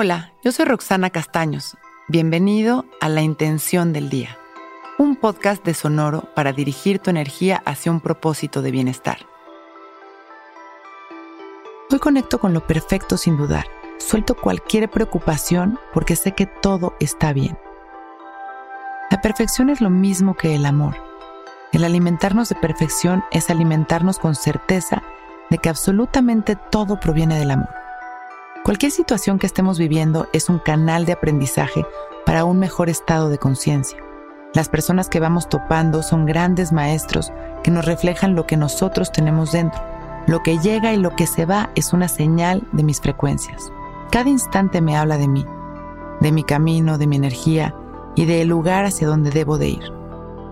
Hola, yo soy Roxana Castaños. Bienvenido a La Intención del Día, un podcast de Sonoro para dirigir tu energía hacia un propósito de bienestar. Hoy conecto con lo perfecto sin dudar. Suelto cualquier preocupación porque sé que todo está bien. La perfección es lo mismo que el amor. El alimentarnos de perfección es alimentarnos con certeza de que absolutamente todo proviene del amor. Cualquier situación que estemos viviendo es un canal de aprendizaje para un mejor estado de conciencia. Las personas que vamos topando son grandes maestros que nos reflejan lo que nosotros tenemos dentro. Lo que llega y lo que se va es una señal de mis frecuencias. Cada instante me habla de mí, de mi camino, de mi energía y del lugar hacia donde debo de ir.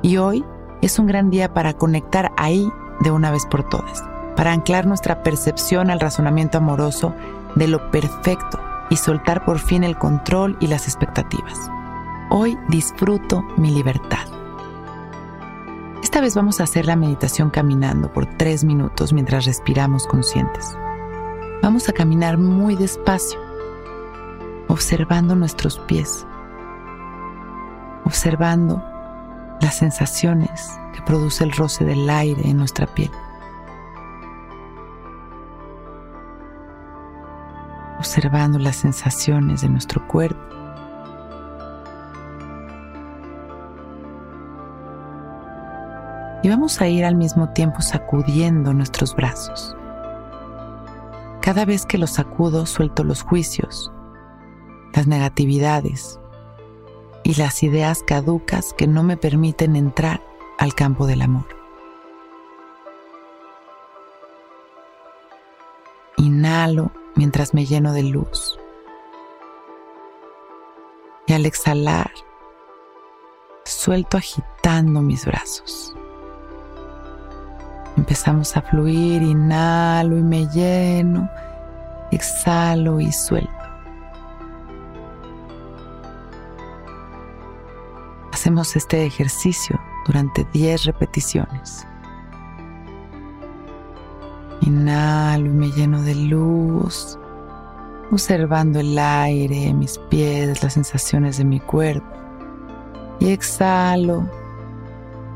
Y hoy es un gran día para conectar ahí de una vez por todas para anclar nuestra percepción al razonamiento amoroso de lo perfecto y soltar por fin el control y las expectativas. Hoy disfruto mi libertad. Esta vez vamos a hacer la meditación caminando por tres minutos mientras respiramos conscientes. Vamos a caminar muy despacio, observando nuestros pies, observando las sensaciones que produce el roce del aire en nuestra piel. Observando las sensaciones de nuestro cuerpo. Y vamos a ir al mismo tiempo sacudiendo nuestros brazos. Cada vez que los sacudo suelto los juicios, las negatividades y las ideas caducas que no me permiten entrar al campo del amor. Inhalo mientras me lleno de luz. Y al exhalar, suelto agitando mis brazos. Empezamos a fluir, inhalo y me lleno, exhalo y suelto. Hacemos este ejercicio durante 10 repeticiones. Inhalo y me lleno de luz, observando el aire, mis pies, las sensaciones de mi cuerpo. Y exhalo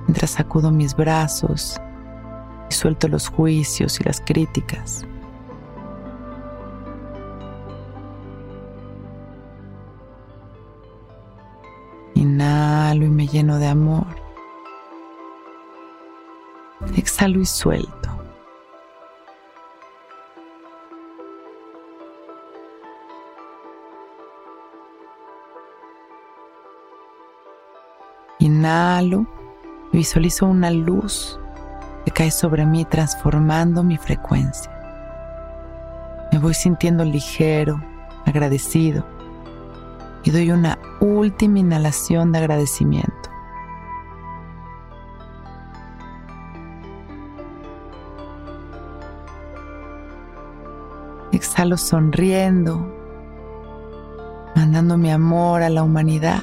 mientras sacudo mis brazos y suelto los juicios y las críticas. Inhalo y me lleno de amor. Exhalo y suelto. Inhalo visualizo una luz que cae sobre mí transformando mi frecuencia. Me voy sintiendo ligero, agradecido y doy una última inhalación de agradecimiento. Exhalo sonriendo, mandando mi amor a la humanidad